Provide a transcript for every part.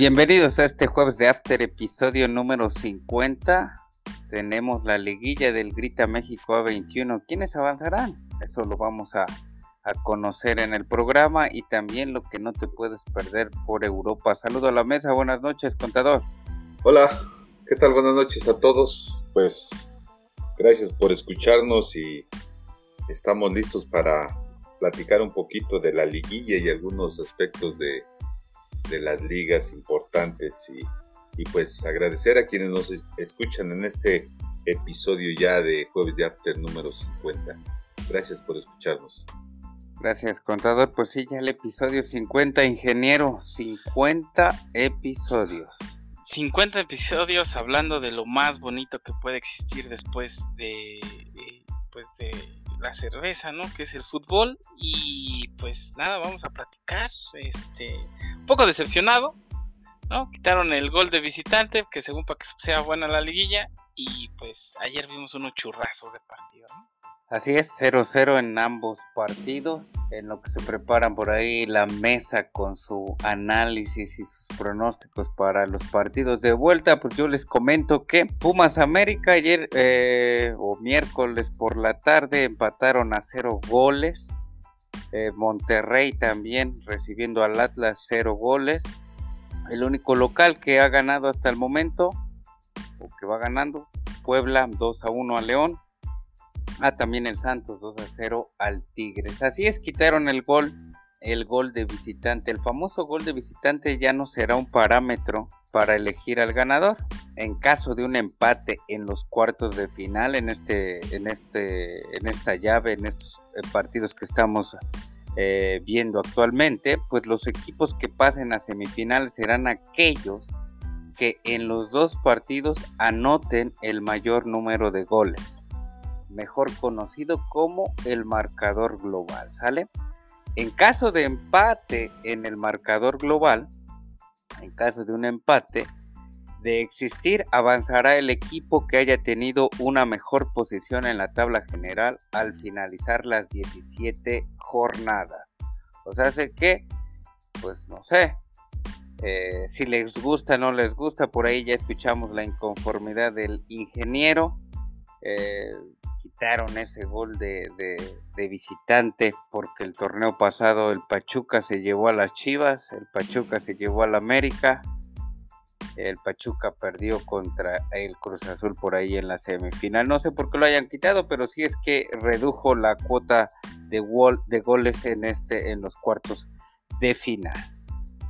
Bienvenidos a este jueves de After, episodio número 50. Tenemos la liguilla del Grita México A21. ¿Quiénes avanzarán? Eso lo vamos a, conocer en el programa y también lo que no te puedes perder por Europa. Saludo a la mesa, buenas noches, contador. Hola, ¿qué tal? Buenas noches a todos. Pues gracias por escucharnos y estamos listos para platicar un poquito de la liguilla y algunos aspectos de, las ligas importantes y, pues agradecer a quienes nos escuchan en este episodio ya de Jueves de After número 50. Gracias por escucharnos. Gracias, contador. Pues sí, ya el episodio 50, ingeniero. 50 episodios. 50 episodios hablando de lo más bonito que puede existir después de, pues de la cerveza, ¿no? Que es el fútbol. Y pues nada, vamos a platicar. Este, un poco decepcionado, ¿no? Quitaron el gol de visitante, que según para que sea buena la liguilla. Y pues ayer vimos unos churrazos de partido, ¿no? Así es, 0-0 en ambos partidos, en lo que se preparan por ahí la mesa con su análisis y sus pronósticos para los partidos de vuelta. Pues yo les comento que Pumas América ayer eh, o miércoles por la tarde empataron a 0 goles. Eh, Monterrey también recibiendo al Atlas 0 goles. El único local que ha ganado hasta el momento, o que va ganando, Puebla 2 a 1 a León. Ah, también el Santos 2 a 0 al Tigres. Así es, quitaron el gol, el gol de visitante. El famoso gol de visitante ya no será un parámetro para elegir al ganador. En caso de un empate en los cuartos de final, en este, en este, en esta llave, en estos eh, partidos que estamos eh, viendo actualmente, pues los equipos que pasen a semifinales serán aquellos que en los dos partidos anoten el mayor número de goles mejor conocido como el marcador global, ¿sale? En caso de empate en el marcador global, en caso de un empate, de existir avanzará el equipo que haya tenido una mejor posición en la tabla general al finalizar las 17 jornadas. O sea, sé que, pues no sé, eh, si les gusta o no les gusta, por ahí ya escuchamos la inconformidad del ingeniero. Eh, quitaron ese gol de, visitante porque el torneo pasado el Pachuca se llevó a las Chivas, el Pachuca se llevó al América, el Pachuca perdió contra el Cruz Azul por ahí en la semifinal. No sé por qué lo hayan quitado, pero sí es que redujo la cuota de, de goles en, este, en los cuartos de final.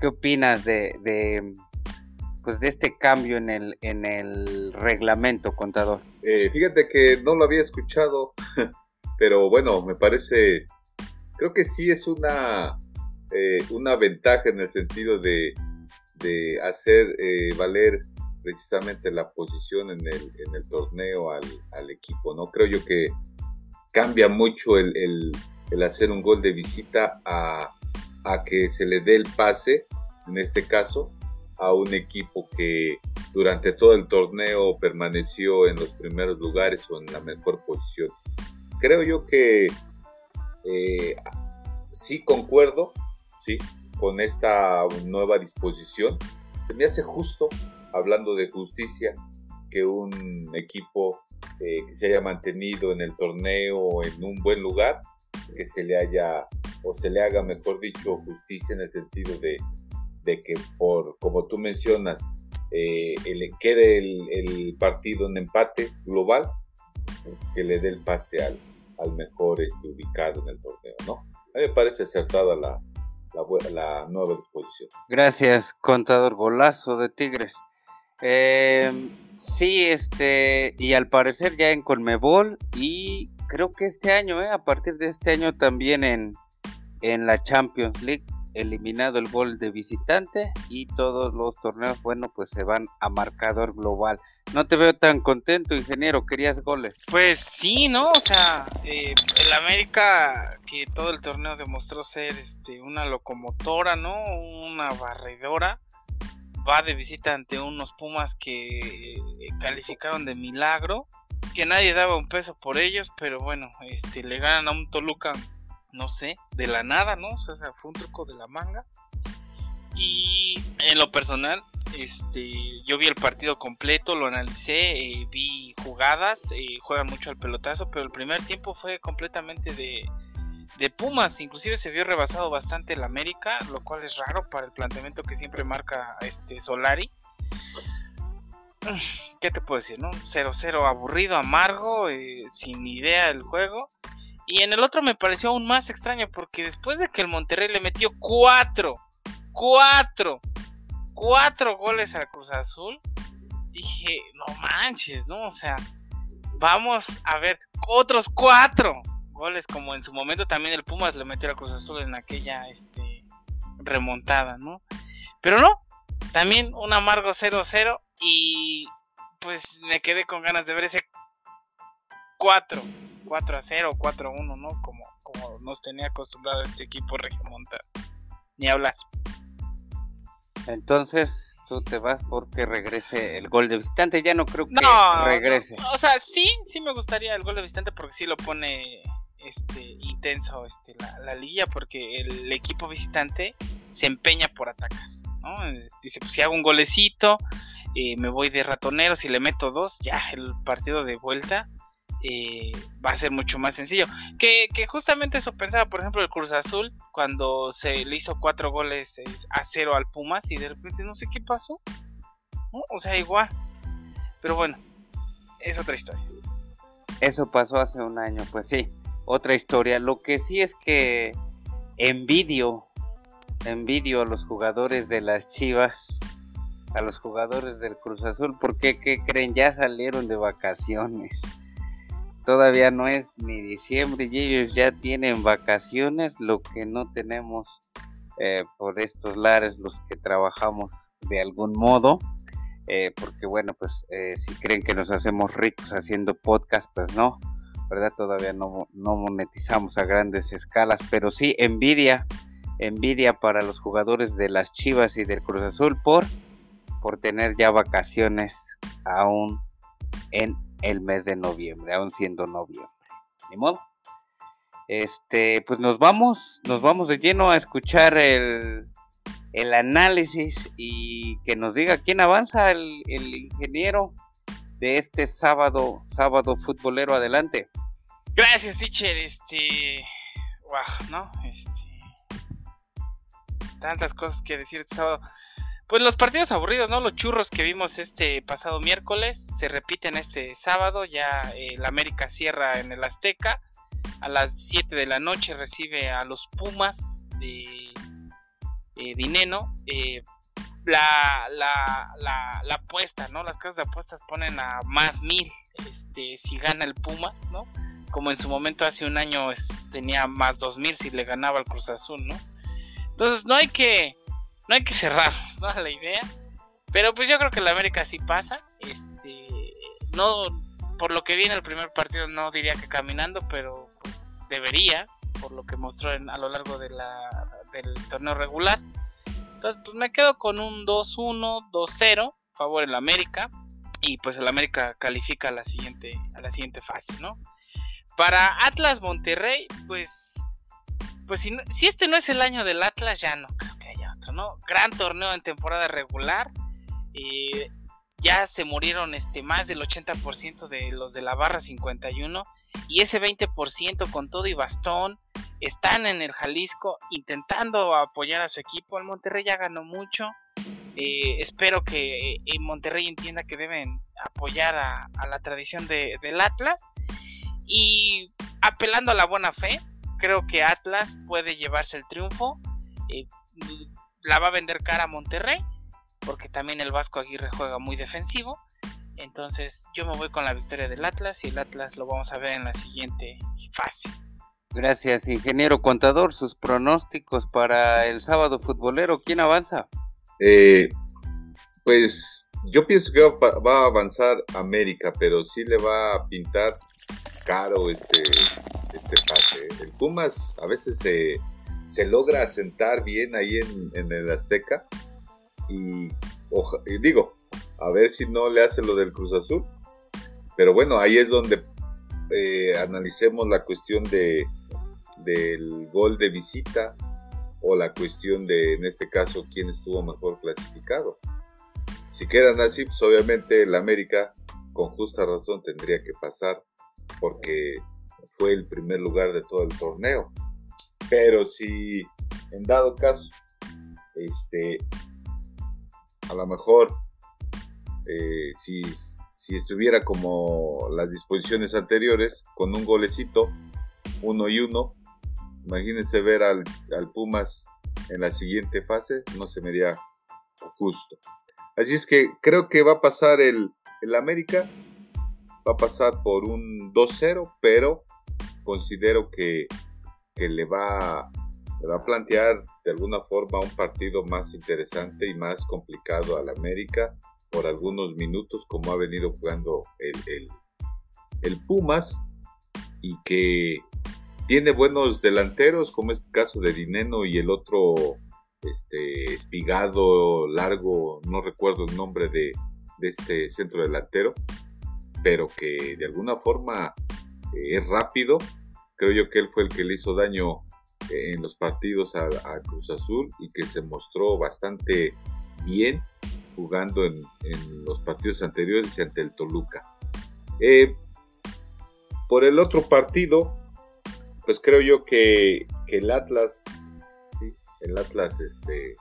¿Qué opinas de, de pues de este cambio en el, en el reglamento, contador? Eh, fíjate que no lo había escuchado, pero bueno, me parece, creo que sí es una, eh, una ventaja en el sentido de, de hacer eh, valer precisamente la posición en el, en el torneo al, al, equipo, ¿no? Creo yo que cambia mucho el, el, el hacer un gol de visita a, a que se le dé el pase, en este caso, a un equipo que durante todo el torneo permaneció en los primeros lugares o en la mejor posición. Creo yo que eh, sí concuerdo ¿sí? con esta nueva disposición. Se me hace justo, hablando de justicia, que un equipo eh, que se haya mantenido en el torneo en un buen lugar, que se le haya, o se le haga, mejor dicho, justicia en el sentido de de que por, como tú mencionas, eh, le quede el, partido en empate global, que le dé el pase al, al mejor este, ubicado en el torneo, ¿no? A mí me parece acertada la, la, nueva disposición. Gracias, contador golazo de Tigres. Eh, sí, este, y al parecer ya en Colmebol y creo que este año, eh, a partir de este año también en, en la Champions League eliminado el gol de visitante y todos los torneos, bueno, pues se van a marcador global. No te veo tan contento, ingeniero, querías goles. Pues sí, ¿no? O sea, eh, el América que todo el torneo demostró ser este, una locomotora, ¿no? Una barredora. Va de visita ante unos Pumas que eh, calificaron de milagro, que nadie daba un peso por ellos, pero bueno, este, le ganan a un Toluca no sé, de la nada, ¿no? O sea, fue un truco de la manga. Y en lo personal, este, yo vi el partido completo, lo analicé, eh, vi jugadas, eh, juegan mucho al pelotazo, pero el primer tiempo fue completamente de, de Pumas, inclusive se vio rebasado bastante el América, lo cual es raro para el planteamiento que siempre marca este Solari. ¿Qué te puedo decir? No? 0-0 aburrido, amargo, eh, sin idea del juego. Y en el otro me pareció aún más extraño porque después de que el Monterrey le metió 4, 4, 4 goles al Cruz Azul, dije, no manches, ¿no? O sea, vamos a ver otros 4 goles como en su momento también el Pumas le metió al Cruz Azul en aquella este, remontada, ¿no? Pero no, también un amargo 0-0 y pues me quedé con ganas de ver ese 4, 4 a 0, 4 a 1, ¿no? Como, como nos tenía acostumbrado este equipo regiomontano. Ni hablar. Entonces tú te vas porque regrese el gol de visitante. Ya no creo que regrese. o sea, sí, sí me gustaría el gol de visitante porque sí lo pone este intenso este, la, la liga porque el equipo visitante se empeña por atacar. ¿no? Dice, pues si hago un golecito, eh, me voy de ratonero, si le meto dos, ya el partido de vuelta eh, va a ser mucho más sencillo. Que, justamente eso pensaba, por ejemplo, el Cruz Azul, cuando se le hizo cuatro goles a cero al Pumas y de repente no sé qué pasó. O sea, igual. Pero bueno, es otra historia. Eso pasó hace un año, pues sí, otra historia. Lo que sí es que envidio, envidio a los jugadores de las Chivas a los jugadores del Cruz Azul porque ¿qué creen? Ya salieron de vacaciones. Todavía no es ni diciembre y ellos ya tienen vacaciones, lo que no tenemos eh, por estos lares los que trabajamos de algún modo. Eh, porque bueno, pues eh, si creen que nos hacemos ricos haciendo podcast, pues no, ¿verdad? Todavía no, no monetizamos a grandes escalas, pero sí envidia, envidia para los jugadores de las Chivas y del Cruz Azul por por tener ya vacaciones aún en el mes de noviembre, aún siendo noviembre. Ni modo. Este, pues nos vamos, nos vamos de lleno a escuchar el, el análisis y que nos diga quién avanza el, el ingeniero de este sábado, sábado futbolero adelante. Gracias, teacher. Este, wow, ¿no? Este, tantas cosas que decir este sábado. Pues los partidos aburridos, ¿no? Los churros que vimos este pasado miércoles se repiten este sábado. Ya el América cierra en el Azteca. A las 7 de la noche recibe a los Pumas de, eh, Dineno. Eh, la, la, la, apuesta, ¿no? Las casas de apuestas ponen a más mil este, si gana el Pumas, ¿no? Como en su momento hace un año tenía más dos mil si le ganaba el Cruz Azul, ¿no? Entonces no hay que no hay que cerrarnos, ¿no? A la idea. Pero pues yo creo que la América sí pasa. Este, no, por lo que vi en el primer partido no diría que caminando, pero pues debería, por lo que mostró a lo largo de la, del torneo regular. Entonces pues me quedo con un 2-1, 2-0, favor en la América. Y pues el América califica a la siguiente, a la siguiente fase, ¿no? Para Atlas Monterrey, pues, pues si, si este no es el año del Atlas, ya no Gran torneo en temporada regular. Eh, ya se murieron este, más del 80% de los de la barra 51. Y ese 20% con todo y bastón están en el Jalisco intentando apoyar a su equipo. El Monterrey ya ganó mucho. Eh, espero que eh, Monterrey entienda que deben apoyar a, la tradición del Atlas. Y apelando a la buena fe, creo que Atlas puede llevarse el triunfo la va a vender cara a Monterrey, porque también el Vasco Aguirre juega muy defensivo. Entonces yo me voy con la victoria del Atlas y el Atlas lo vamos a ver en la siguiente fase. Gracias, ingeniero contador. Sus pronósticos para el sábado futbolero, ¿quién avanza? Eh, pues yo pienso que va, a avanzar América, pero sí le va a pintar caro este, este pase. El Pumas a veces se se logra asentar bien ahí en, el Azteca. Y, digo, a ver si no le hace lo del Cruz Azul. Pero bueno, ahí es donde eh, analicemos la cuestión de, del gol de visita. o la cuestión de, en este caso, quién estuvo mejor clasificado. Si quedan así, pues obviamente el América, con justa razón, tendría que pasar porque fue el primer lugar de todo el torneo. Pero si en dado caso, este, a lo mejor, eh, si, si estuviera como las disposiciones anteriores, con un golecito, uno y uno, imagínense ver al, Pumas en la siguiente fase, no se me haría justo. Así es que creo que va a pasar el, el América, va a pasar por un 2-0, pero considero que, le, va, le va a plantear de alguna forma un partido más interesante y más complicado al América por algunos minutos como ha venido jugando el, el, el Pumas y que tiene buenos delanteros, como este caso de Dineno y el otro este, espigado, largo, no recuerdo el nombre de, este centro delantero, pero que de alguna forma eh, es rápido. Creo yo que él fue el que le hizo daño eh, en los partidos a, Cruz Azul y que se mostró bastante bien jugando en, los partidos anteriores ante el Toluca. Eh, por el otro partido, pues creo yo que, el Atlas, el Atlas, este,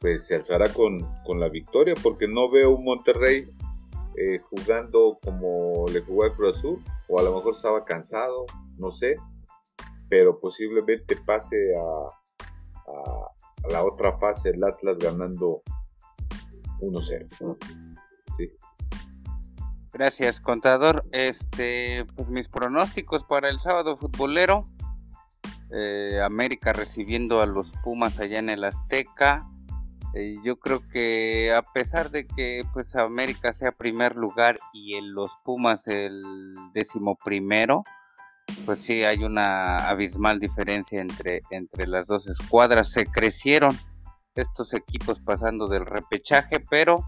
pues se alzará con, la victoria, porque no veo un Monterrey eh, jugando como le jugó al Cruz Azul, o a lo mejor estaba cansado, no sé, pero posiblemente pase a, a la otra fase el Atlas ganando 1-0. ¿sí? Gracias, contador. Este, pues mis pronósticos para el sábado futbolero. Eh, América recibiendo a los Pumas allá en el Azteca. Eh, yo creo que a pesar de que pues América sea primer lugar y los Pumas el décimo primero, pues sí hay una abismal diferencia entre, entre las dos escuadras. Se crecieron estos equipos pasando del repechaje, pero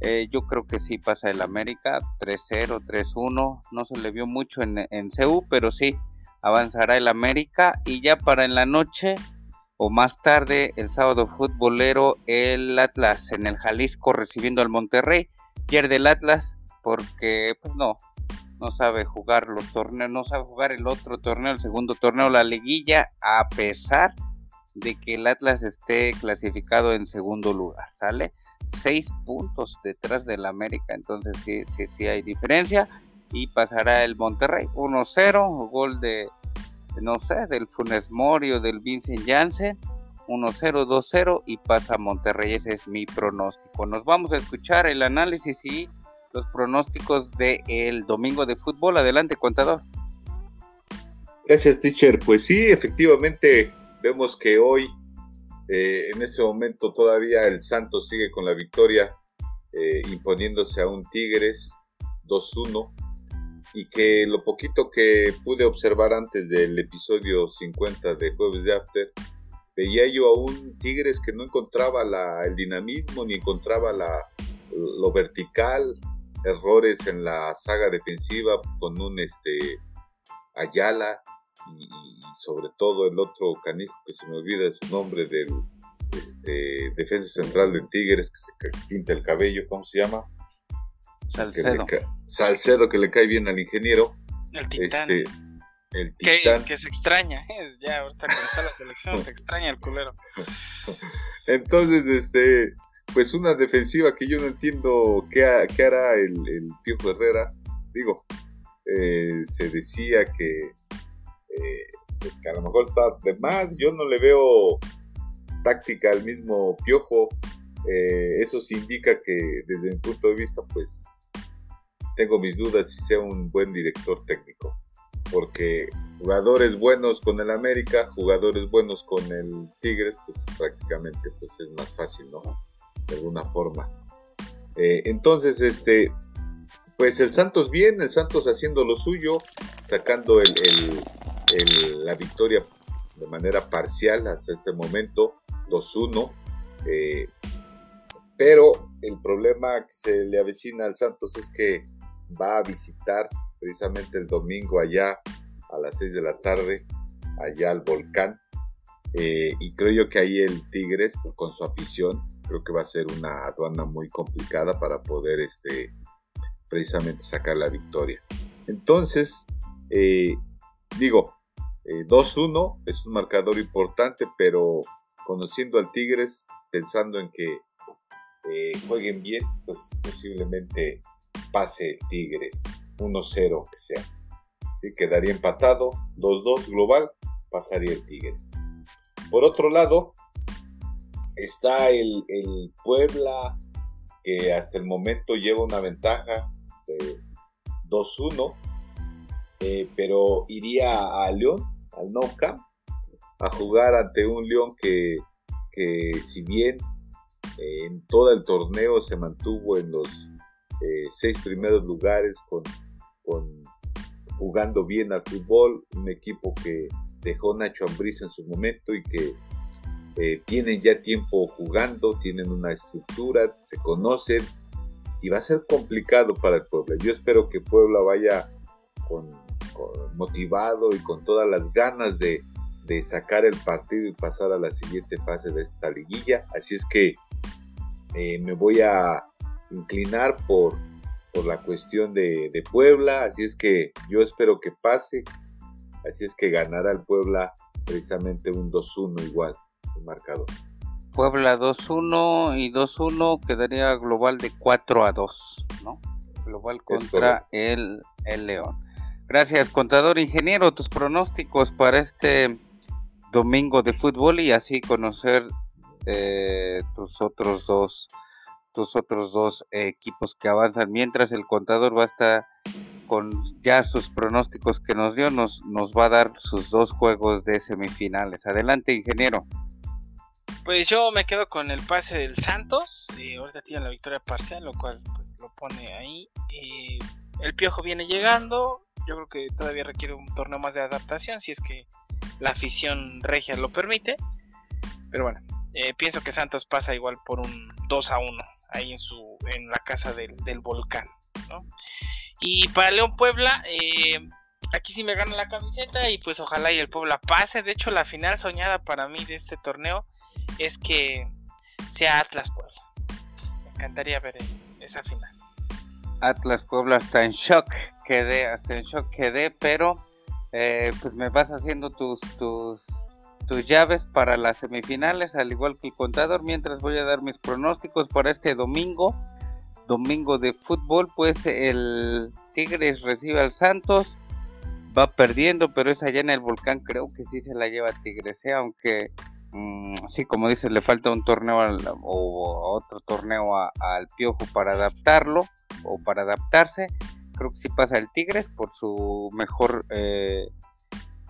eh, yo creo que sí pasa el América 3-0, 3-1. No se le vio mucho en, en pero sí avanzará el América. Y ya para en la noche o más tarde, el sábado futbolero, el Atlas en el Jalisco recibiendo al Monterrey. Pierde el Atlas porque, pues no, no sabe jugar los torneos, no sabe jugar el otro torneo, el segundo torneo, la liguilla, a pesar de que el Atlas esté clasificado en segundo lugar, ¿sale? Seis puntos detrás del América, entonces sí, sí, sí hay diferencia. Y pasará el Monterrey 1-0, gol de, no sé, del Funes Mori o del Vincent Janssen. 1-0, 2-0 y pasa Monterrey. Ese es mi pronóstico. Nos vamos a escuchar el análisis y los pronósticos del el domingo de fútbol. Adelante, contador. Gracias, teacher. Pues sí, efectivamente, Vemos que hoy, eh, en este momento, todavía el Santos sigue con la victoria, eh, imponiéndose a un Tigres 2-1, y que lo poquito que pude observar antes del episodio 50 de Jueves de After, veía yo a un Tigres que no encontraba el dinamismo ni encontraba la, lo vertical, errores en la saga defensiva con un este Ayala y, sobre todo el otro canijo que se me olvida su nombre del este, defensa central de Tigres que se pinta el cabello, ¿cómo se llama? Salcedo. Salcedo que le cae bien al ingeniero. El titán. Este, el titán. Que, se extraña, es ya ahorita con está la selección se extraña el culero. Entonces, este, pues una defensiva que yo no entiendo qué, hará el, el Piojo Herrera. Digo, eh, se decía que eh, pues que a lo mejor está de más. Yo no le veo táctica al mismo Piojo. Eh, eso sí indica que desde mi punto de vista, pues tengo mis dudas si sea un buen director técnico. Porque jugadores buenos con el América, jugadores buenos con el Tigres, pues prácticamente pues es más fácil, ¿no? De alguna forma. Eh, entonces, este, pues el Santos bien, el Santos haciendo lo suyo, sacando el, la victoria de manera parcial hasta este momento, 2-1. Eh, pero el problema que se le avecina al Santos es que va a visitar precisamente el domingo allá a las 6 de la tarde, allá al volcán. Eh, y creo yo que ahí el Tigres, con su afición, creo que va a ser una aduana muy complicada para poder este, precisamente sacar la victoria. Entonces, eh, digo, 2-1 eh, es un marcador importante, pero conociendo al Tigres, pensando en que jueguen bien, pues posiblemente pase Tigres 1-0 que sea. ¿Sí? Quedaría empatado 2-2 global, pasaría el Tigres. Por otro lado, está el, Puebla, que hasta el momento lleva una ventaja de 2-1, eh, pero iría a León, al Nou a jugar ante un León que, si bien eh, en todo el torneo se mantuvo en los eh, seis primeros lugares con, con, jugando bien al fútbol, un equipo que dejó Nacho Ambriz en su momento y que eh, tienen ya tiempo jugando, tienen una estructura, se conocen y va a ser complicado para el Puebla. Yo espero que Puebla vaya con, motivado y con todas las ganas de, sacar el partido y pasar a la siguiente fase de esta liguilla. Así es que eh, me voy a inclinar por, por la cuestión de, de Puebla. Así es que yo espero que pase Así es que ganará el Puebla precisamente un 2-1 igual, el marcador. Puebla 2-1 y 2-1 quedaría global de 4 a 2, ¿no? Global contra el, el León. Gracias, contador ingeniero. Tus pronósticos para este domingo de fútbol y así conocer eh, tus otros dos tus otros dos equipos que avanzan mientras el contador va a estar con ya sus pronósticos que nos dio, nos, nos va a dar sus dos juegos de semifinales. Adelante, ingeniero. Pues yo me quedo con el pase del Santos. Eh, ahorita tiene la victoria parcial, lo cual pues lo pone ahí. Eh, el Piojo viene llegando. Yo creo que todavía requiere un torneo más de adaptación, si es que la afición regia lo permite. Pero bueno, eh, pienso que Santos pasa igual por un 2 a 1 ahí en su en la casa del, del volcán. ¿no? Y para León Puebla, eh, aquí sí me gana la camiseta y pues ojalá y el Puebla pase. De hecho, la final soñada para mí de este torneo es que sea Atlas Puebla. Me encantaría ver esa final. Atlas Puebla está en shock, quedé, hasta en shock quedé, pero eh, pues me vas haciendo tus, tus, tus llaves para las semifinales, al igual que el contador, mientras voy a dar mis pronósticos para este domingo domingo de fútbol, pues el Tigres recibe al Santos, va perdiendo, pero es allá en el volcán, creo que sí se la lleva Tigres, ¿eh? aunque mm, sí, como dices, le falta un torneo o otro torneo al Piojo para adaptarlo o para adaptarse. Creo que sí pasa el Tigres por su mejor eh,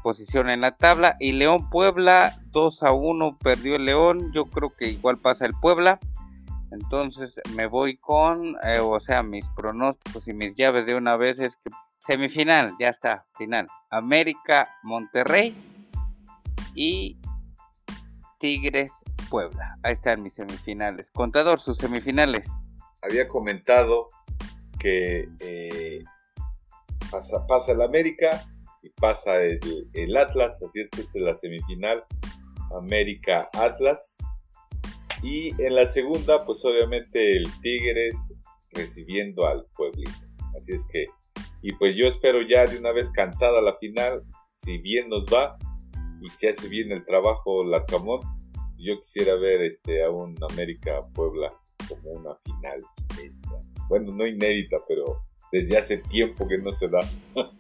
posición en la tabla. Y León Puebla 2 a 1 perdió el León. Yo creo que igual pasa el Puebla. Entonces me voy con, eh, o sea, mis pronósticos y mis llaves de una vez es que semifinal, ya está, final. América, Monterrey y Tigres, Puebla. Ahí están mis semifinales. Contador, sus semifinales. Había comentado que eh, pasa, pasa el América y pasa el, el Atlas, así es que es la semifinal América-Atlas y en la segunda, pues obviamente el Tigres recibiendo al Pueblito. Así es que, y pues yo espero ya de una vez cantada la final, si bien nos va y si hace bien el trabajo Larcamón, yo quisiera ver este a un América Puebla como una final Bueno, no inédita, pero desde hace tiempo que no se da.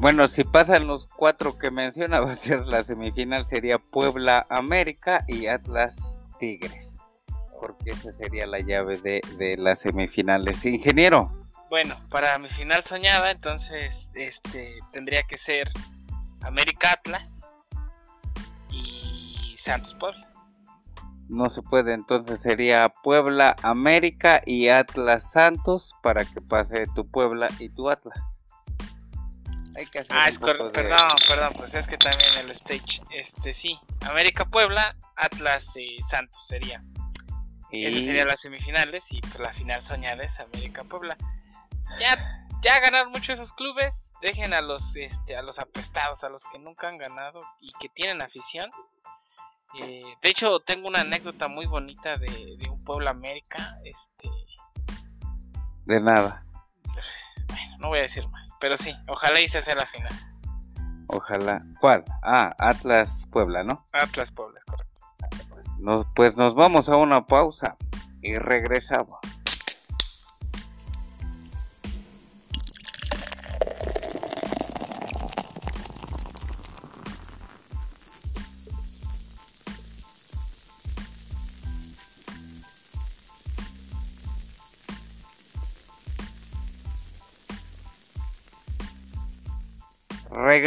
Bueno, si pasan los cuatro que menciona, va a ser la semifinal, sería Puebla América y Atlas Tigres, porque esa sería la llave de, las semifinales. Ingeniero. Bueno, para mi final soñada, entonces este tendría que ser América Atlas y Santos Puebla. No se puede, entonces sería Puebla América y Atlas Santos para que pase tu Puebla y tu Atlas. ah, es perdón, perdón, pues es que también el stage, este sí, América Puebla, Atlas y Santos sería. Y... Esas serían las semifinales y pues la final soñada es América Puebla. Ya, ya ganaron mucho esos clubes, dejen a los este a los apestados, a los que nunca han ganado y que tienen afición. Eh, de hecho, tengo una anécdota muy bonita de, de un Puebla América. Este. De nada. Bueno, no voy a decir más, pero sí, ojalá hice sea la final. Ojalá. ¿Cuál? Ah, Atlas Puebla, ¿no? Atlas Puebla, es correcto. Pues nos, pues nos vamos a una pausa y regresamos.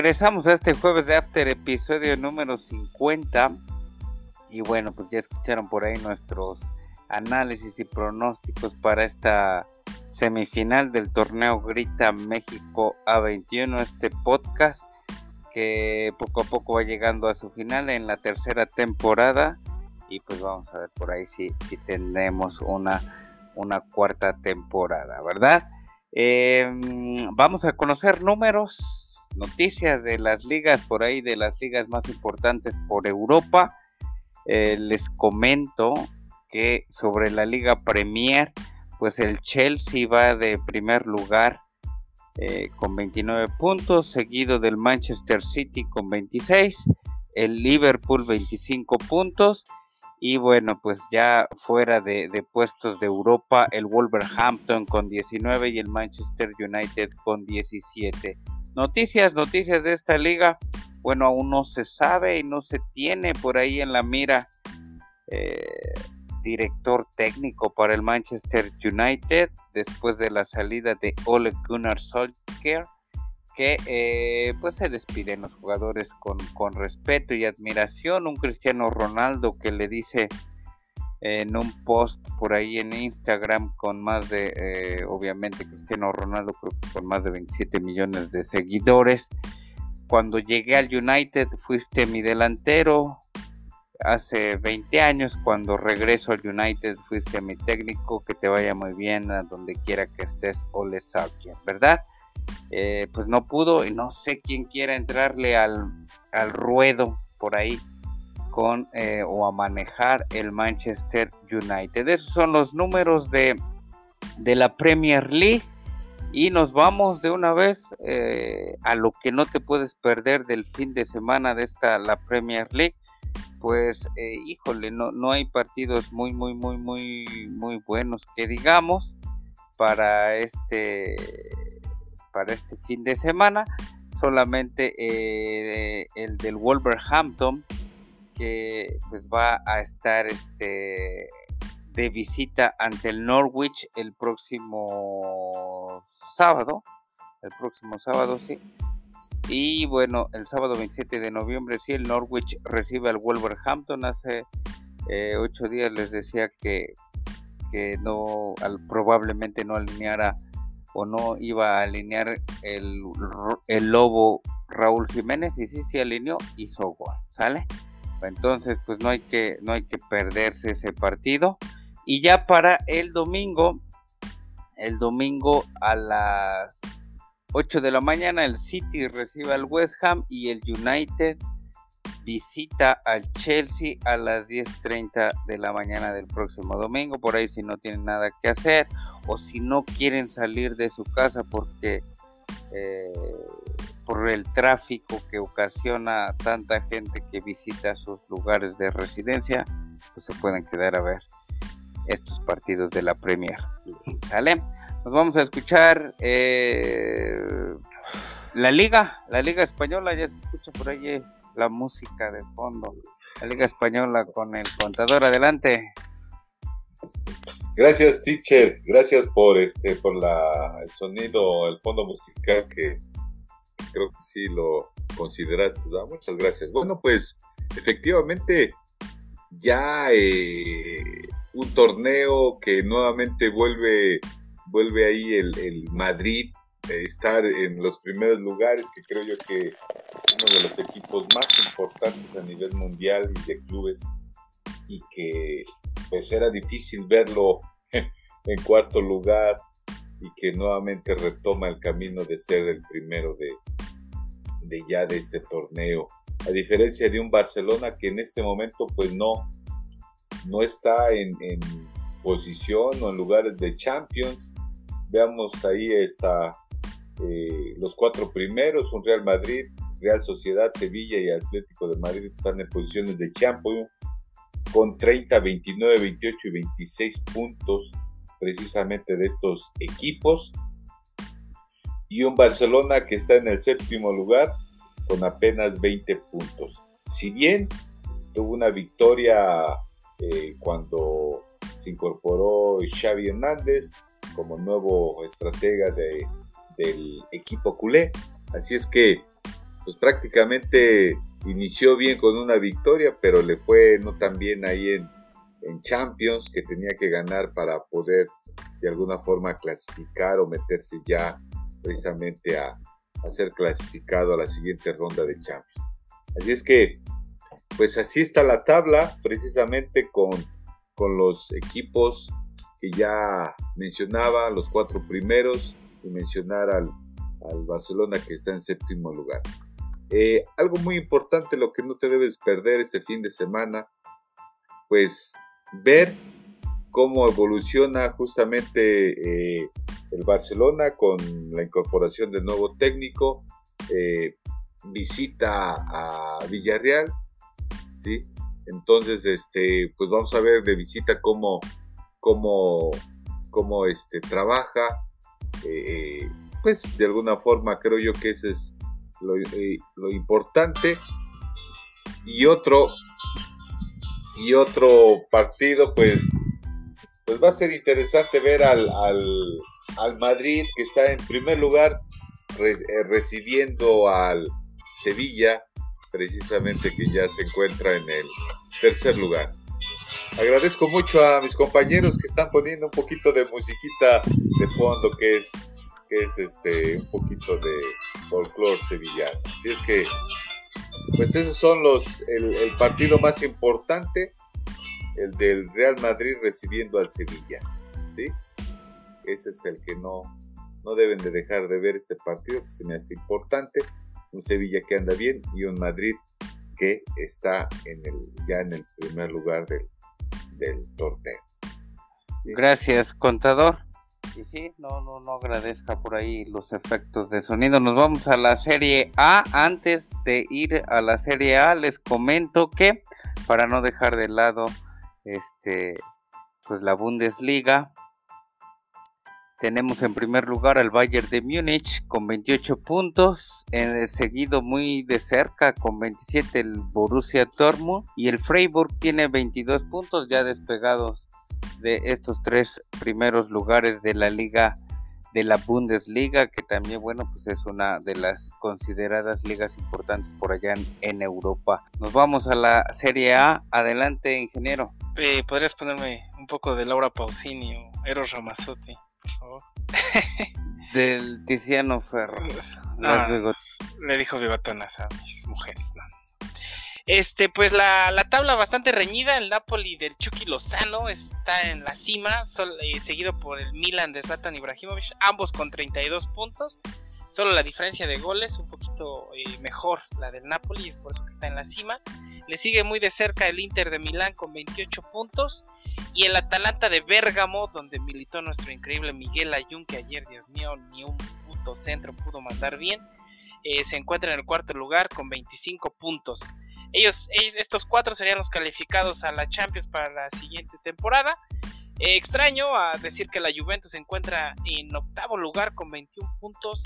Regresamos a este jueves de After, episodio número 50. Y bueno, pues ya escucharon por ahí nuestros análisis y pronósticos para esta semifinal del torneo Grita México A21, este podcast que poco a poco va llegando a su final en la tercera temporada y pues vamos a ver por ahí si, si tenemos una, una cuarta temporada, ¿verdad? Em, vamos a conocer números noticias de las ligas por ahí, de las ligas más importantes por Europa. Eh, les comento que sobre la Liga Premier, pues el Chelsea va de primer lugar eh, con 29 puntos, seguido del Manchester City con 26, el Liverpool 25 puntos. Y bueno, pues ya fuera de, de, puestos de Europa, el Wolverhampton con 19 y el Manchester United con 17. Noticias, noticias de esta liga. Bueno, aún no se sabe y no se tiene por ahí en la mira eh, director técnico para el Manchester United después de la salida de Ole Gunnar Solskjaer que eh, pues se despiden los jugadores con, con respeto y admiración. Un Cristiano Ronaldo que le dice en un post por ahí en Instagram con más de, eh, obviamente Cristiano Ronaldo creo que con más de 27 millones de seguidores. Cuando llegué al United fuiste mi delantero. Hace 20 años cuando regreso al United fuiste mi técnico. Que te vaya muy bien a donde quiera que estés o le ¿verdad? Eh, pues no pudo y no sé quién quiera entrarle al, al ruedo por ahí con eh, o a manejar el Manchester United. Esos son los números de, de la Premier League. Y nos vamos de una vez eh, a lo que no te puedes perder del fin de semana de esta la Premier League. Pues eh, híjole, no, no hay partidos muy, muy, muy, muy, muy buenos que digamos para este para este fin de semana. Solamente el del Wolverhampton que pues va a estar este de visita ante el Norwich el próximo sábado, el próximo sábado sí. Y bueno, el sábado 27 de noviembre sí, el Norwich recibe al Wolverhampton. Hace eh, ocho días les decía que, que no, probablemente no alineara o no iba a alinear el, el lobo Raúl Jiménez y sí, sí alineó, hizo gol, ¿sale? Entonces, pues no hay que, no hay que perderse ese partido. Y ya para el domingo, el domingo a las 8 de la mañana, el City recibe al West Ham y el United visita al Chelsea a las 10.30 de la mañana del próximo domingo. Por ahí si no tienen nada que hacer o si no quieren salir de su casa porque eh, por el tráfico que ocasiona tanta gente que visita sus lugares de residencia, pues se pueden quedar a ver estos partidos de la Premier ¿Sale? Nos vamos a escuchar eh, la Liga, la Liga Española, ya se escucha por ahí eh, la música de fondo. La Liga Española con el contador, adelante. Gracias, teacher. Gracias por este, por la, el sonido, el fondo musical que creo que sí lo consideraste. Muchas gracias. Bueno, pues efectivamente ya eh, un torneo que nuevamente vuelve, vuelve ahí el, el Madrid eh, estar en los primeros lugares, que creo yo que uno de los equipos más importantes a nivel mundial y de clubes y que pues era difícil verlo en cuarto lugar y que nuevamente retoma el camino de ser el primero de, de ya de este torneo. a diferencia de un Barcelona que en este momento pues no, no está en, posición o en lugares de Champions. Veamos ahí está eh, los cuatro primeros, un Real Madrid, Real Sociedad, Sevilla y Atlético de Madrid están en posiciones de Champions con 30, 29, 28 y 26 puntos precisamente de estos equipos. Y un Barcelona que está en el séptimo lugar con apenas 20 puntos. Si bien tuvo una victoria eh, cuando se incorporó Xavi Hernández como nuevo estratega de, del equipo culé. Así es que pues prácticamente inició bien con una victoria, pero le fue no tan bien ahí en, en Champions, que tenía que ganar para poder de alguna forma clasificar o meterse ya precisamente a, a ser clasificado a la siguiente ronda de Champions. Así es que, pues así está la tabla, precisamente con, con los equipos que ya mencionaba, los cuatro primeros, y mencionar al, al Barcelona que está en séptimo lugar. Eh, algo muy importante, lo que no te debes perder este fin de semana, pues ver cómo evoluciona justamente eh, el Barcelona con la incorporación del nuevo técnico, eh, visita a Villarreal, ¿sí? Entonces, este, pues vamos a ver de visita cómo, cómo, cómo este, trabaja, pues de alguna forma creo yo que ese es eh, lo, importante. Y otro, y otro partido, pues, pues va a ser interesante ver al, al, Madrid que está en primer lugar eh, recibiendo al Sevilla, precisamente que ya se encuentra en el tercer lugar. Agradezco mucho a mis compañeros que están poniendo un poquito de musiquita de fondo, que es que es este un poquito de folclore sevillano. Así es que, pues esos son los, el, partido más importante, el del Real Madrid recibiendo al Sevilla, ¿sí? Ese es el que no, no deben de dejar de ver este partido, que se me hace importante. Un Sevilla que anda bien y un Madrid que está en el, ya en el primer lugar del, del torneo. Gracias, contador. No, no, no agradezca por ahí los efectos de sonido. Nos vamos a la serie A. Antes de ir a la serie A, les comento que para no dejar de lado este pues la Bundesliga tenemos en primer lugar al Bayern de Múnich con 28 puntos, eh, seguido muy de cerca con 27 el Borussia Dortmund y el Freiburg tiene 22 puntos ya despegados de estos tres primeros lugares de la liga de la Bundesliga, que también, bueno, pues es una de las consideradas ligas importantes por allá en, Europa. Nos vamos a la Serie A. Adelante, ingeniero. Eh, ¿Podrías ponerme un poco de Laura Pausini o Eros Ramazzotti, por favor? Del Tiziano Ferro. Ah, le dijo bigotonas a mis mujeres, no. Este, pues la, tabla bastante reñida. El Napoli del Chucky Lozano está en la cima, eh, seguido por el Milan de Zlatan Ibrahimovic, ambos con 32 puntos. Solo la diferencia de goles, un poquito eh, mejor la del Napoli, es por eso que está en la cima. Le sigue muy de cerca el Inter de Milán con 28 puntos. Y el Atalanta de Bérgamo, donde militó nuestro increíble Miguel Ayun, que ayer, Dios mío, ni un puto centro pudo mandar bien. Eh, se encuentra en el cuarto lugar con 25 puntos. Ellos, estos cuatro serían los calificados a la Champions para la siguiente temporada. Eh, extraño a decir que la Juventus se encuentra en octavo lugar con 21 puntos,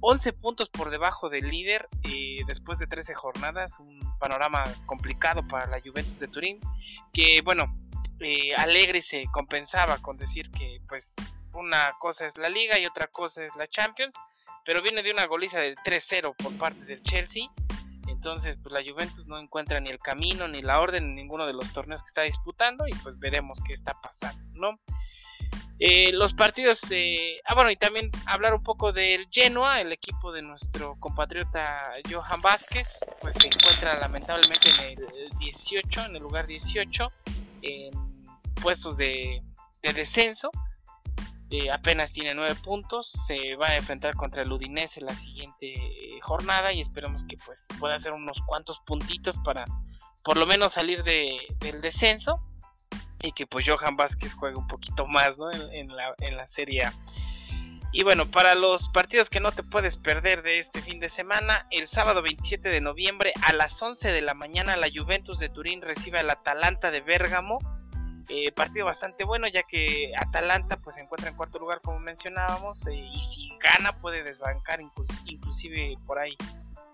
11 puntos por debajo del líder eh, después de 13 jornadas, un panorama complicado para la Juventus de Turín, que bueno, eh, Alegre se compensaba con decir que pues una cosa es la liga y otra cosa es la Champions, pero viene de una goliza de 3-0 por parte del Chelsea entonces, pues la Juventus no encuentra ni el camino ni la orden en ninguno de los torneos que está disputando y pues veremos qué está pasando, ¿no? Eh, los partidos, eh, ah bueno, y también hablar un poco del Genoa, el equipo de nuestro compatriota Johan Vázquez, pues se encuentra lamentablemente en el 18, en el lugar 18, en puestos de, de descenso. Eh, apenas tiene nueve puntos, se va a enfrentar contra el Udinese la siguiente jornada y esperemos que pues pueda hacer unos cuantos puntitos para por lo menos salir de, del descenso y que pues Johan Vázquez juegue un poquito más ¿no? en, la, en la Serie A. Y bueno, para los partidos que no te puedes perder de este fin de semana, el sábado 27 de noviembre a las 11 de la mañana la Juventus de Turín recibe al Atalanta de Bérgamo. Eh, partido bastante bueno ya que Atalanta pues se encuentra en cuarto lugar como mencionábamos eh, y si gana puede desbancar inclusive por ahí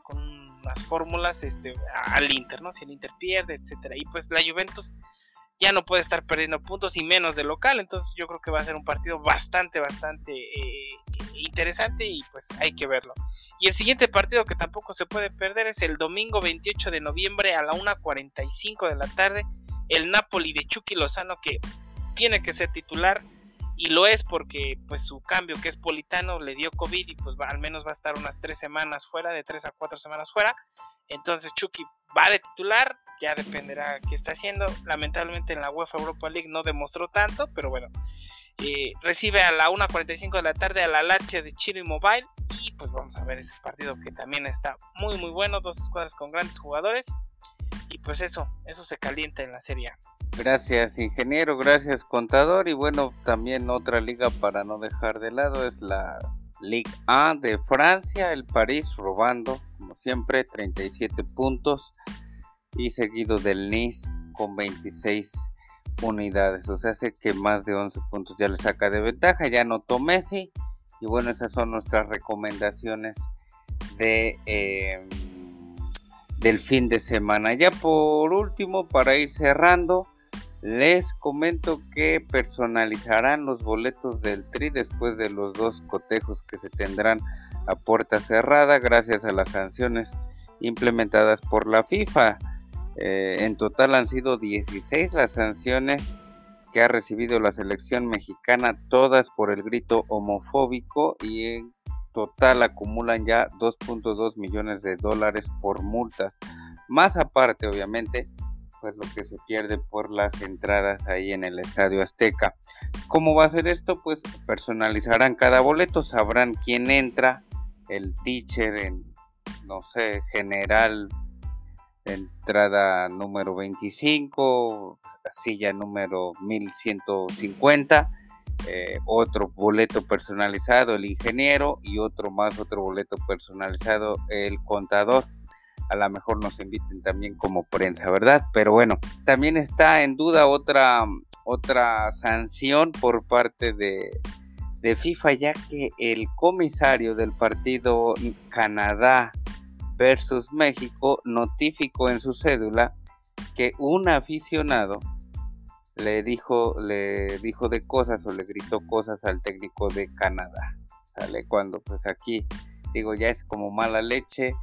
con unas fórmulas este, al Inter, ¿no? Si el Inter pierde, etcétera. Y pues la Juventus ya no puede estar perdiendo puntos y menos de local. Entonces yo creo que va a ser un partido bastante, bastante eh, interesante y pues hay que verlo. Y el siguiente partido que tampoco se puede perder es el domingo 28 de noviembre a la 1.45 de la tarde. El Napoli de Chucky Lozano que tiene que ser titular y lo es porque pues su cambio que es Politano le dio COVID y pues al menos va a estar unas tres semanas fuera, de tres a cuatro semanas fuera. Entonces Chucky va de titular, ya dependerá qué está haciendo. Lamentablemente en la UEFA Europa League no demostró tanto, pero bueno. Recibe a la 1.45 de la tarde a la Lazio de Chile Mobile. Y pues vamos a ver ese partido que también está muy muy bueno, dos escuadras con grandes jugadores. Y pues eso, eso se calienta en la Serie. Gracias ingeniero, gracias contador. Y bueno, también otra liga para no dejar de lado es la Ligue A de Francia, el París robando como siempre 37 puntos. Y seguido del Nice con 26 unidades. O sea, hace que más de 11 puntos ya le saca de ventaja. Ya anotó Messi. Y bueno, esas son nuestras recomendaciones de, em, del fin de semana. Ya por último, para ir cerrando, les comento que personalizarán los boletos del Tri después de los dos cotejos que se tendrán a puerta cerrada gracias a las sanciones implementadas por la FIFA. Eh, en total han sido 16 las sanciones que ha recibido la selección mexicana, todas por el grito homofóbico y en total acumulan ya 2.2 millones de dólares por multas. Más aparte, obviamente, pues lo que se pierde por las entradas ahí en el Estadio Azteca. ¿Cómo va a ser esto? Pues personalizarán cada boleto, sabrán quién entra, el teacher en, no sé, general entrada número 25, silla número 1150, eh, otro boleto personalizado el ingeniero y otro más, otro boleto personalizado el contador. A lo mejor nos inviten también como prensa, ¿verdad? Pero bueno, también está en duda otra, otra sanción por parte de, de FIFA, ya que el comisario del partido Canadá versus México notificó en su cédula que un aficionado le dijo, le dijo de cosas o le gritó cosas al técnico de Canadá. Sale cuando pues aquí digo ya es como mala leche,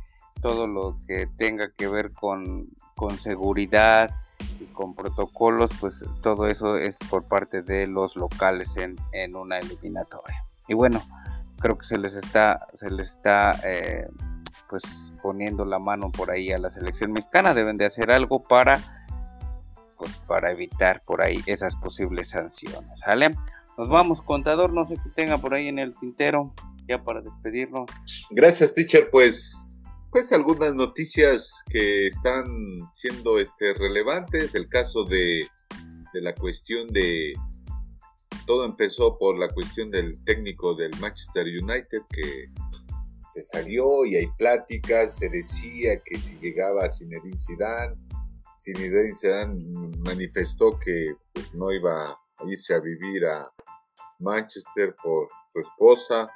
todo lo que tenga que ver con, con seguridad y con protocolos, pues todo eso es por parte de los locales en, en una eliminatoria. Y bueno, creo que se les está, se les está eh, pues poniendo la mano por ahí a la selección mexicana deben de hacer algo para pues para evitar por ahí esas posibles sanciones ¿sale? nos vamos contador no sé qué tenga por ahí en el tintero ya para despedirnos gracias teacher pues pues algunas noticias que están siendo este relevantes el caso de, de la cuestión de todo empezó por la cuestión del técnico del Manchester United que se salió y hay pláticas, se decía que si llegaba Zinedine Zidane, Zinedine Zidane manifestó que pues, no iba a irse a vivir a Manchester por su esposa,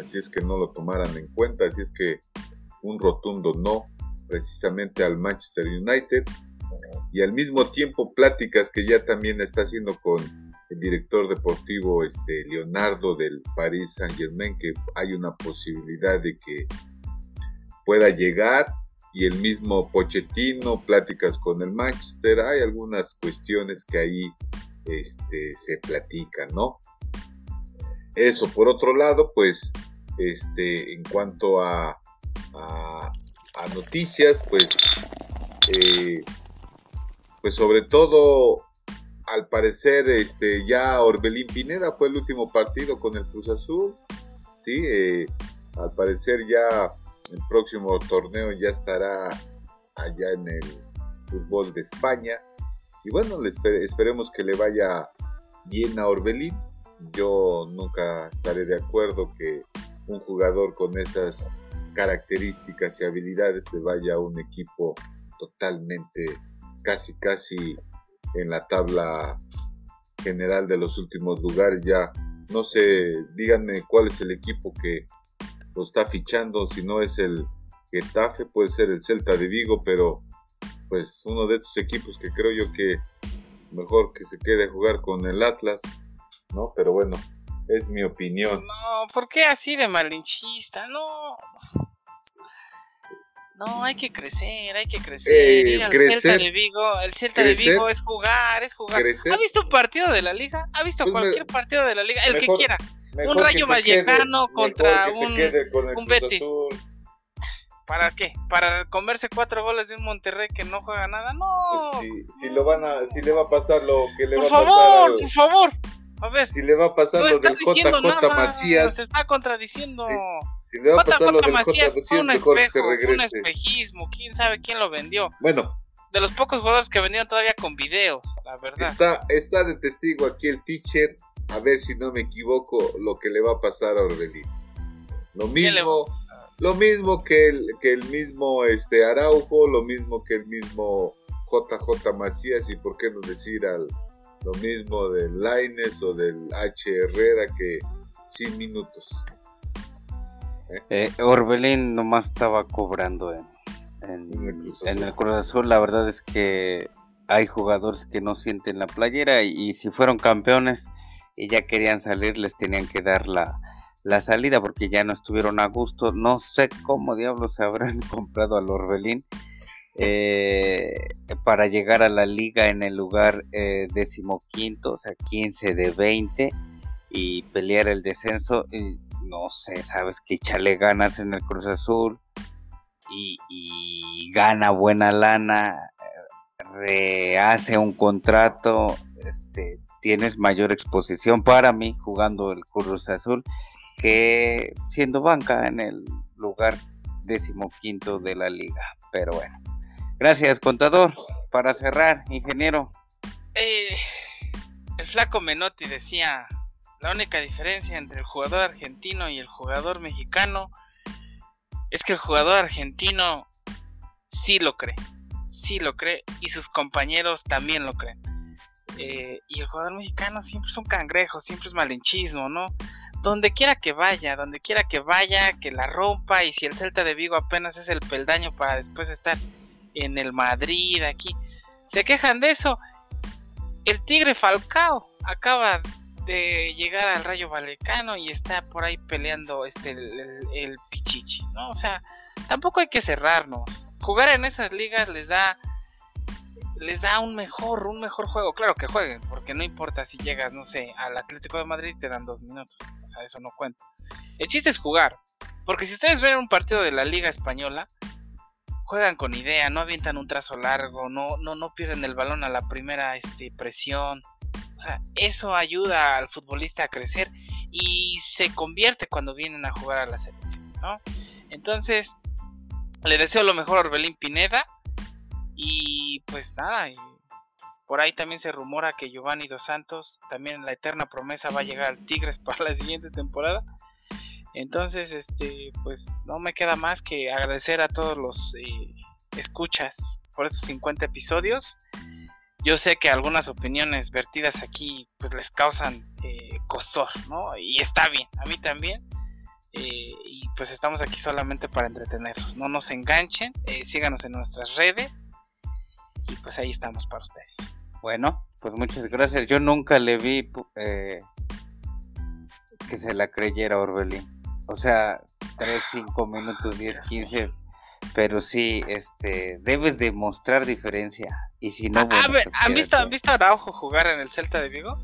así es que no lo tomaran en cuenta, así es que un rotundo no precisamente al Manchester United. Y al mismo tiempo pláticas que ya también está haciendo con el director deportivo este, Leonardo del Paris Saint Germain, que hay una posibilidad de que pueda llegar, y el mismo Pochettino, pláticas con el Manchester, hay algunas cuestiones que ahí este, se platican, ¿no? Eso, por otro lado, pues, este, en cuanto a, a, noticias, pues, eh, pues sobre todo al parecer, este, ya Orbelín Pineda fue el último partido con el Cruz Azul. Sí, eh, al parecer ya el próximo torneo ya estará allá en el fútbol de España. Y bueno, esperemos que le vaya bien a Orbelín. Yo nunca estaré de acuerdo que un jugador con esas características y habilidades se vaya a un equipo totalmente, casi, casi en la tabla general de los últimos lugares. Ya no sé, díganme cuál es el equipo que lo está fichando, si no es el Getafe, puede ser el Celta de Vigo, pero pues uno de estos equipos que creo yo que mejor que se quede a jugar con el Atlas, ¿no? Pero bueno, es mi opinión. No, ¿por qué así de malinchista? No. No, hay que crecer, hay que crecer. Eh, el Celta de Vigo, el Celta de Vigo es jugar, es jugar. ¿Ha visto un partido de la liga? ¿Ha visto pues cualquier partido de la liga? El que quiera. Un Rayo Vallecano contra un, un Betis. ¿Para qué? ¿Para comerse cuatro goles de un Monterrey que no juega nada? No. Pues si, lo van a, si le va a pasar lo que le va a pasar. Por favor, por favor. A ver. Si le va a pasar lo del JJ Macías. Se está contradiciendo. Si le va a pasar lo del Macías, fue un. Fue un espejismo. ¿Quién sabe quién lo vendió? Bueno. De los pocos jugadores que vendieron todavía con videos, la verdad. Está, está de testigo aquí el teacher. A ver si no me equivoco lo que le va a pasar a Orbelín. Lo mismo, lo mismo que el, que el mismo este Araujo, lo mismo que el mismo JJ Macías y por qué no decir al, lo mismo del Laines o del H. Herrera que sin minutos. ¿Eh? Orbelín nomás estaba cobrando en, en, el Cruz Azul. La verdad es que hay jugadores que no sienten la playera y, si fueron campeones y ya querían salir, les tenían que dar la, la salida porque ya no estuvieron a gusto. No sé cómo diablos se habrán comprado al Orbelín eh, para llegar a la liga en el lugar eh, decimoquinto, o sea, 15 de 20 y pelear el descenso. Y, no sé, sabes que echarle ganas en el Cruz Azul y, gana buena lana, rehace un contrato, este, tienes mayor exposición para mí jugando el Cruz Azul que siendo banca en el lugar decimoquinto de la liga. Pero bueno, Gracias, contador. Para cerrar, ingeniero. Eh, el flaco Menotti decía, la única diferencia entre el jugador argentino y el jugador mexicano es que el jugador argentino sí lo cree, sí lo cree y sus compañeros también lo creen. Eh, y el jugador mexicano siempre es un cangrejo, siempre es malinchismo, ¿no? Donde quiera que vaya, donde quiera que vaya, que la rompa y si el Celta de Vigo apenas es el peldaño para después estar en el Madrid, aquí. Se quejan de eso. El Tigre Falcao acaba llegar al Rayo Vallecano y está por ahí peleando este el, Pichichi, ¿no? O sea, tampoco hay que cerrarnos. Jugar en esas ligas les da les da un mejor, un mejor juego. Claro que jueguen, porque no importa si llegas, no sé, al Atlético de Madrid te dan dos minutos. O sea, eso no cuenta. El chiste es jugar. Porque si ustedes ven un partido de la Liga Española, juegan con idea, no avientan un trazo largo, no, no, no pierden el balón a la primera este, presión. O sea, eso ayuda al futbolista a crecer y se convierte cuando vienen a jugar a la selección, ¿no? Entonces, le deseo lo mejor a Orbelín Pineda y pues nada, por ahí también se rumora que Giovanni Dos Santos, también la eterna promesa, va a llegar al Tigres para la siguiente temporada. Entonces, este, pues no me queda más que agradecer a todos los eh, escuchas por estos 50 episodios. Yo sé que algunas opiniones vertidas aquí pues les causan eh, cosor, ¿no? Y está bien, a mí también. Eh, y pues estamos aquí solamente para entretenerlos. No nos enganchen, síganos en nuestras redes y pues ahí estamos para ustedes. Bueno, pues muchas gracias. Yo nunca le vi que se la creyera Orbelín. O sea, 3, 5 minutos, 10, 15. Pero sí, este, debes demostrar diferencia. Y si no, bueno, pues ¿han, visto, ¿Han visto a Araujo jugar en el Celta de Vigo?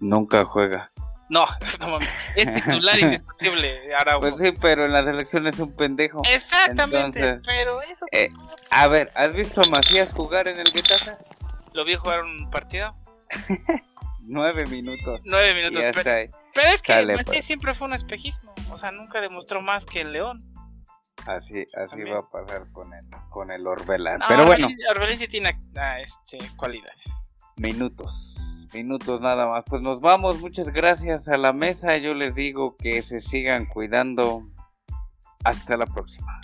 Nunca juega. No, no mames. Es titular indiscutible Araujo. Pues sí, pero en la selección es un pendejo. Exactamente, pero eso. Eh, a ver, ¿has visto a Macías jugar en el Getafe? Lo vi jugar un partido. Nueve minutos. Nueve minutos. Pero, es que Sale, Macías pues. siempre fue un espejismo. O sea, nunca demostró más que el León. Así, así También. va a pasar con el, con el Orbelán. Pero bueno, Orbelín sí tiene ah, este, cualidades. minutos. Minutos nada más. Pues nos vamos. Muchas gracias a la mesa. Yo les digo que se sigan cuidando. Hasta la próxima.